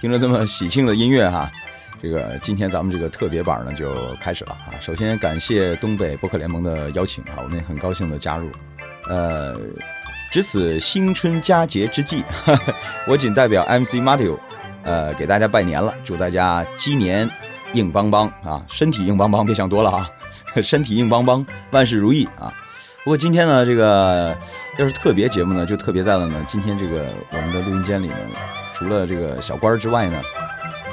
听着这么喜庆的音乐哈，这个今天咱们这个特别版呢就开始了啊。首先感谢东北播客联盟的邀请啊，我们也很高兴的加入。呃，值此新春佳节之际，我仅代表 MC Mario，呃，给大家拜年了，祝大家鸡年硬邦邦啊，身体硬邦邦，别想多了啊，身体硬邦邦，万事如意啊。不过今天呢，这个要是特别节目呢，就特别在了呢。今天这个我们的录音间里呢，除了这个小官之外呢，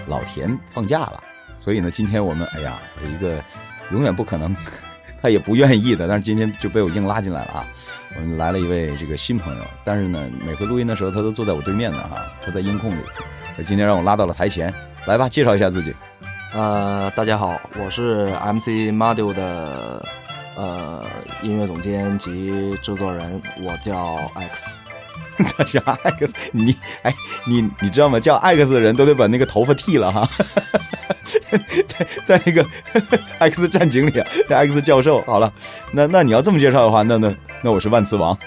老田放假了，所以呢，今天我们哎呀，有一个永远不可能，他也不愿意的，但是今天就被我硬拉进来了啊。我们来了一位这个新朋友，但是呢，每回录音的时候他都坐在我对面呢哈，他在音控里，而今天让我拉到了台前，来吧，介绍一下自己。呃，大家好，我是 MC Model 的。呃，音乐总监及制作人，我叫 X，他 叫 X，你哎，你你知道吗？叫 X 的人都得把那个头发剃了哈，在在那个 X 战警里，那 X 教授，好了，那那你要这么介绍的话，那那那我是万磁王。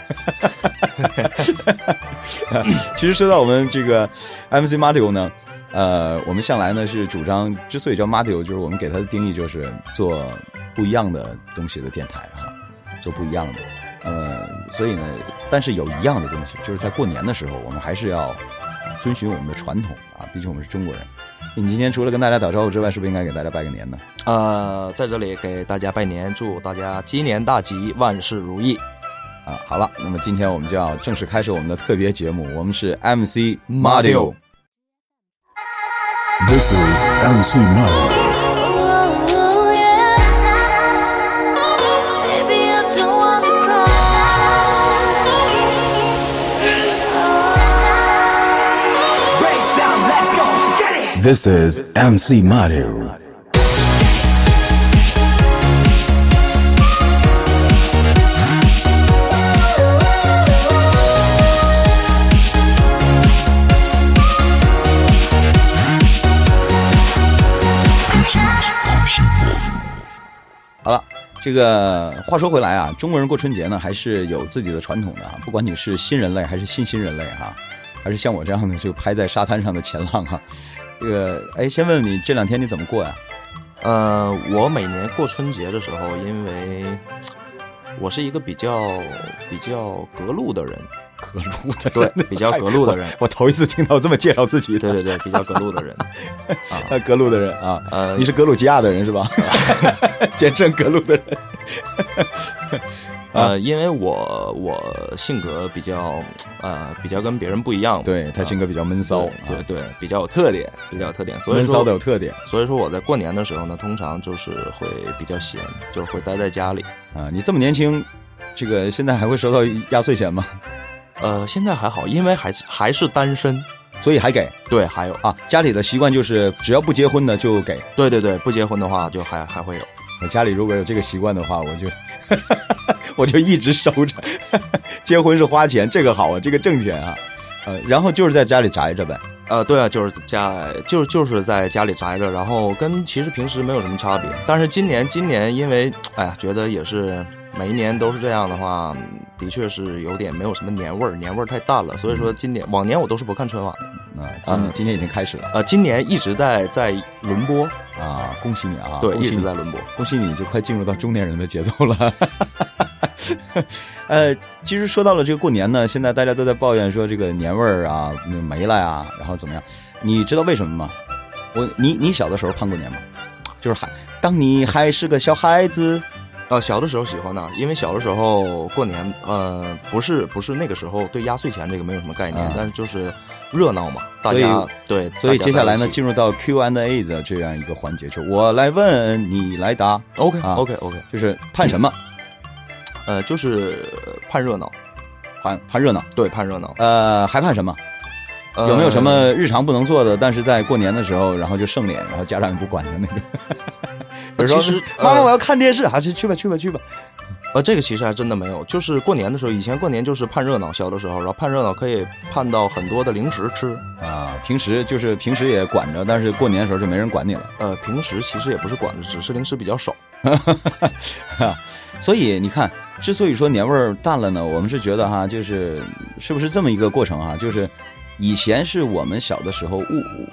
其实说到我们这个 MC Mario 呢，呃，我们向来呢是主张，之所以叫 Mario，就是我们给他的定义就是做。不一样的东西的电台哈，做不一样的，呃，所以呢，但是有一样的东西，就是在过年的时候，我们还是要遵循我们的传统啊，毕竟我们是中国人。你今天除了跟大家打招呼之外，是不是应该给大家拜个年呢？呃，在这里给大家拜年，祝大家鸡年大吉，万事如意。啊，好了，那么今天我们就要正式开始我们的特别节目，我们是 MC Mario。This is MC Mario。This is MC Mario。好了，这个话说回来啊，中国人过春节呢，还是有自己的传统的啊。不管你是新人类还是新新人类哈，还是像我这样的就拍在沙滩上的前浪哈。这个哎，先问问你这两天你怎么过呀？呃，我每年过春节的时候，因为我是一个比较比较隔路的人，隔路的对，比较隔路的人。我头一次听到这么介绍自己的。对对对，比较隔路的人 啊，隔路的人啊，呃，你是格鲁吉亚的人是吧？简称格路的人。呃，因为我我性格比较呃比较跟别人不一样，对他性格比较闷骚，对对，比较有特点，比较有特点，所以闷骚的有特点。所以说我在过年的时候呢，通常就是会比较闲，就是会待在家里。啊，你这么年轻，这个现在还会收到压岁钱吗？呃，现在还好，因为还是还是单身，所以还给。对，还有啊，家里的习惯就是只要不结婚的就给。对对对，不结婚的话就还还会有。我家里如果有这个习惯的话，我就。我就一直收着，结婚是花钱，这个好啊，这个挣钱啊，呃，然后就是在家里宅着呗，呃，对啊，就是家，就就是在家里宅着，然后跟其实平时没有什么差别，但是今年今年因为，哎呀，觉得也是每一年都是这样的话，的确是有点没有什么年味儿，年味儿太淡了，所以说今年往年我都是不看春晚的，啊，今今年已经开始了，呃，今年一直在在轮播啊，恭喜你啊，对，一直在轮播，恭喜你就快进入到中年人的节奏了。呃，其实说到了这个过年呢，现在大家都在抱怨说这个年味儿啊没了呀，然后怎么样？你知道为什么吗？我你你小的时候盼过年吗？就是还当你还是个小孩子，呃，小的时候喜欢呢，因为小的时候过年，呃，不是不是那个时候对压岁钱这个没有什么概念，但是就是热闹嘛，大家对，所以接下来呢，进入到 Q and A 的这样一个环节，就我来问你来答，OK OK OK，就是盼什么？呃，就是盼热闹，盼盼热闹，对，盼热闹。呃，还盼什么？有没有什么日常不能做的，但是在过年的时候，然后就剩脸，然后家长也不管的那种？比如说，妈妈我要看电视，还是去吧去吧去吧。呃，这个其实还真的没有，就是过年的时候，以前过年就是盼热闹，小的时候，然后盼热闹可以盼到很多的零食吃啊。平时就是平时也管着，但是过年的时候就没人管你了。呃，平时其实也不是管着，只是零食比较少。所以你看，之所以说年味儿淡了呢，我们是觉得哈，就是是不是这么一个过程哈？就是以前是我们小的时候物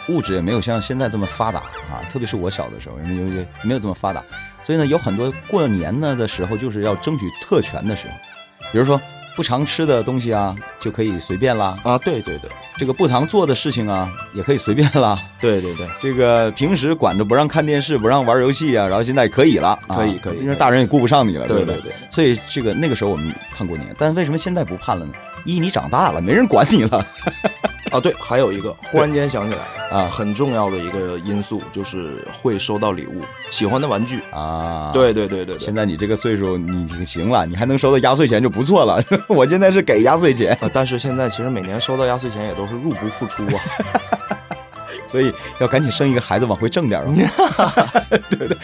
物质也没有像现在这么发达啊，特别是我小的时候，因为也没有这么发达，所以呢，有很多过年呢的时候就是要争取特权的时候，比如说不常吃的东西啊，就可以随便啦；啊，对对对这个不常做的事情啊，也可以随便啦。对对对，这个平时管着不让看电视、不让玩游戏啊，然后现在可以了，啊可以可以因为大人也顾不上你了，对对对所以这个那个时候我们盼过年，但为什么现在不盼了呢？一你长大了，没人管你了啊，对，还有一个，忽然间想起来，啊很重要的一个因素就是会收到礼物，喜欢的玩具。啊！对对对对对现。在你这个岁数，你已经行了，你还能收到压岁钱就不错了。我现在是给压岁钱，啊，但是现在其实每年收到压岁钱也都是入不敷出啊。所以要赶紧生一个孩子，往回挣点儿。对对，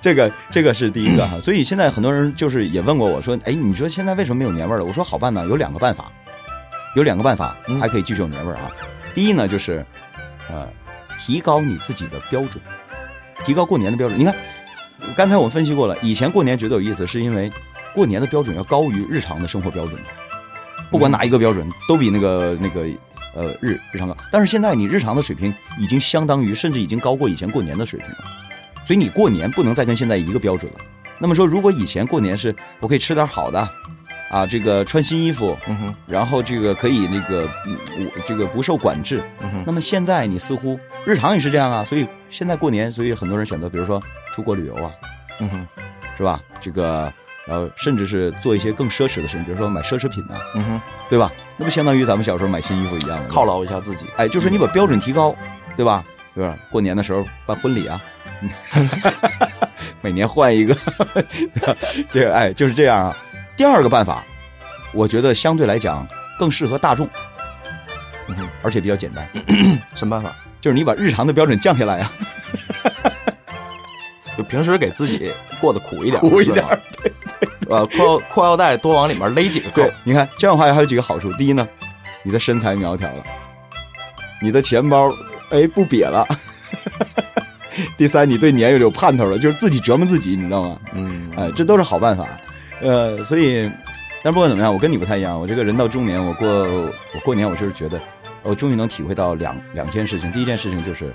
这个这个是第一个哈。所以现在很多人就是也问过我说，哎，你说现在为什么没有年味儿了？我说好办呢，有两个办法，有两个办法嗯还可以继续有年味儿啊。第一呢，就是呃，提高你自己的标准，提高过年的标准。你看，刚才我分析过了，以前过年觉得有意思，是因为过年的标准要高于日常的生活标准，不管哪一个标准都比那个那个呃日日常高。但是现在你日常的水平已经相当于，甚至已经高过以前过年的水平了，所以你过年不能再跟现在一个标准了。那么说，如果以前过年是我可以吃点好的，啊，这个穿新衣服，嗯哼，然后这个可以那个这个不受管制，嗯哼，那么现在你似乎日常也是这样啊，所以现在过年，所以很多人选择，比如说出国旅游啊，嗯哼，是吧？这个，然后甚至是做一些更奢侈的事情，比如说买奢侈品啊，嗯哼，对吧？那不相当于咱们小时候买新衣服一样的犒。劳一下自己。哎，就是你把标准提高，对吧？对吧？过年的时候办婚礼啊，每年换一个，这个哎就是这样啊。第二个办法，我觉得相对来讲更适合大众，嗯，而且比较简单，什么办法？就是你把日常的标准降下来啊。就平时给自己过得苦一点，苦一点。呃，裤腰裤腰带多往里面勒几个扣对。，你看这样的话还有几个好处。第一呢，你的身材苗条了，你的钱包哎不瘪了。第三，你对年月有盼头了，就是自己折磨自己，你知道吗？嗯，哎，这都是好办法。呃，所以，但不管怎么样，我跟你不太一样。我这个人到中年，我过我过年，我就是觉得，我终于能体会到两两件事情。第一件事情就是，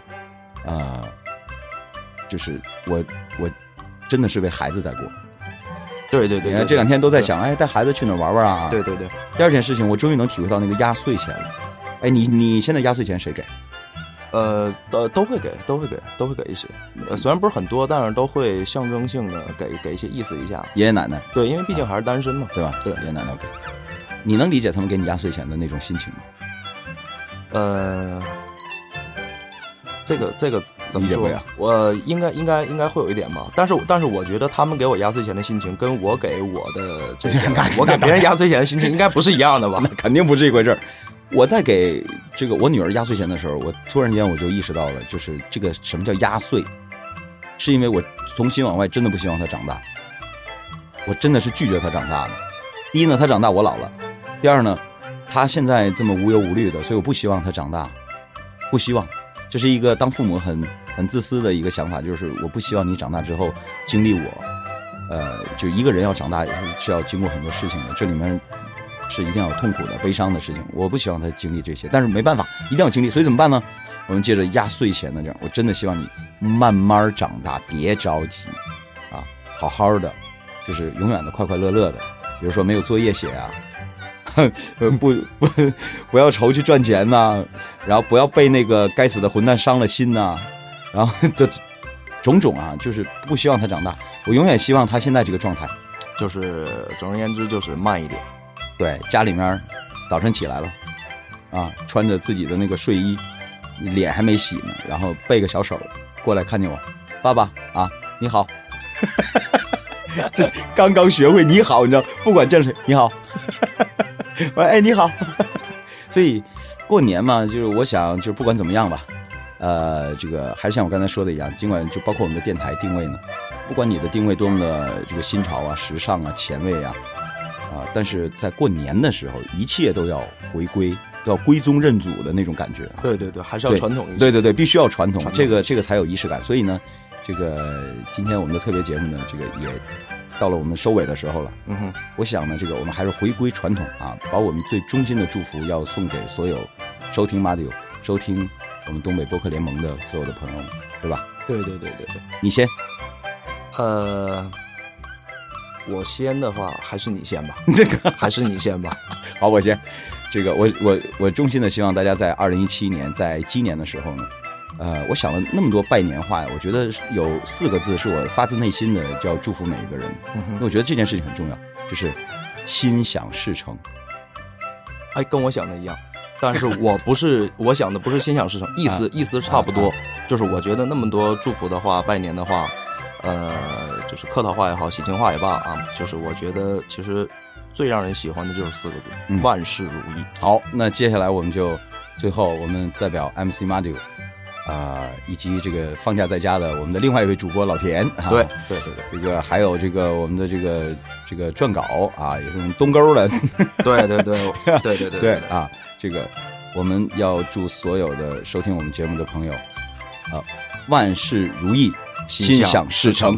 呃，就是我我真的是为孩子在过。对对对，对你看这两天都在想，哎，带孩子去哪儿玩玩啊？对对对，第二件事情，我终于能体会到那个压岁钱了。哎，你你现在压岁钱谁给？呃，都都会给，都会给，都会给一些。呃，虽然不是很多，但是都会象征性的给给一些意思一下。爷爷奶奶，对，因为毕竟还是单身嘛。对吧？对爷爷奶奶给。你能理解他们给你压岁钱的那种心情吗？呃，这个这个怎么说？我应该应该应该会有一点吧，但是但是我觉得他们给我压岁钱的心情，跟我给我的这 我给别人压岁钱的心情应该不是一样的吧？肯定不是一回事儿。我在给这个我女儿压岁钱的时候，我突然间我就意识到了，就是这个什么叫压岁，是因为我从心往外真的不希望她长大，我真的是拒绝她长大的。第一呢，她长大我老了；第二呢，她现在这么无忧无虑的，所以我不希望她长大，不希望。这是一个当父母很很自私的一个想法，就是我不希望你长大之后经历我，呃，就一个人要长大也是需要经过很多事情的，这里面是一定要有痛苦的、悲伤的事情。我不希望他经历这些，但是没办法，一定要经历，所以怎么办呢？我们借着压岁钱的这样，我真的希望你慢慢长大，别着急啊，好好的，就是永远的快快乐乐的。比如说没有作业写啊，不不不要愁去赚钱呐、然后不要被那个该死的混蛋伤了心呐、然后这种种啊，就是不希望他长大。我永远希望他现在这个状态。就是总而言之，就是慢一点。对，家里面早晨起来了，啊，穿着自己的那个睡衣，脸还没洗呢，然后背个小手过来看见我，爸爸啊，你好，这刚刚学会你好，你知道，不管见谁你好，我说哎你好，所以过年嘛，就是我想就是不管怎么样吧，呃，这个还是像我刚才说的一样，尽管就包括我们的电台定位呢，不管你的定位多么的这个新潮啊、时尚啊、前卫啊。啊，但是在过年的时候，一切都要回归，都要归宗认祖的那种感觉啊。对对对，还是要传统一些。对对对，必须要传统，传统这个这个才有仪式感。所以呢，这个今天我们的特别节目呢，这个也到了我们收尾的时候了。嗯哼，我想呢，这个我们还是回归传统啊，把我们最衷心的祝福要送给所有收听 Madio，收听我们东北播客联盟的所有的朋友们，对吧？对对对对对。你先，呃，我先的话，还是你先吧，这个还是你先吧。好，我先。这个我我我衷心的希望大家在二零一七年，在鸡年的时候呢，呃，我想了那么多拜年话呀，我觉得有四个字是我发自内心的，就要祝福每一个人。嗯因为我觉得这件事情很重要，就是心想事成。哎，跟我想的一样，但是我不是，我想的不是心想事成，意思、意思差不多，就是我觉得那么多祝福的话、拜年的话，呃，是客套话也好，喜庆话也罢啊，就是我觉得其实最让人喜欢的就是四个字：万事如意。好，那接下来我们就最后我们代表 MC 马六啊，以及这个放假在家的我们的另外一位主播老田啊，对对对，这个还有这个我们的这个这个撰稿啊，也是我们东沟的，对对对对对对对啊，这个我们要祝所有的收听我们节目的朋友啊，万事如意，心想事成。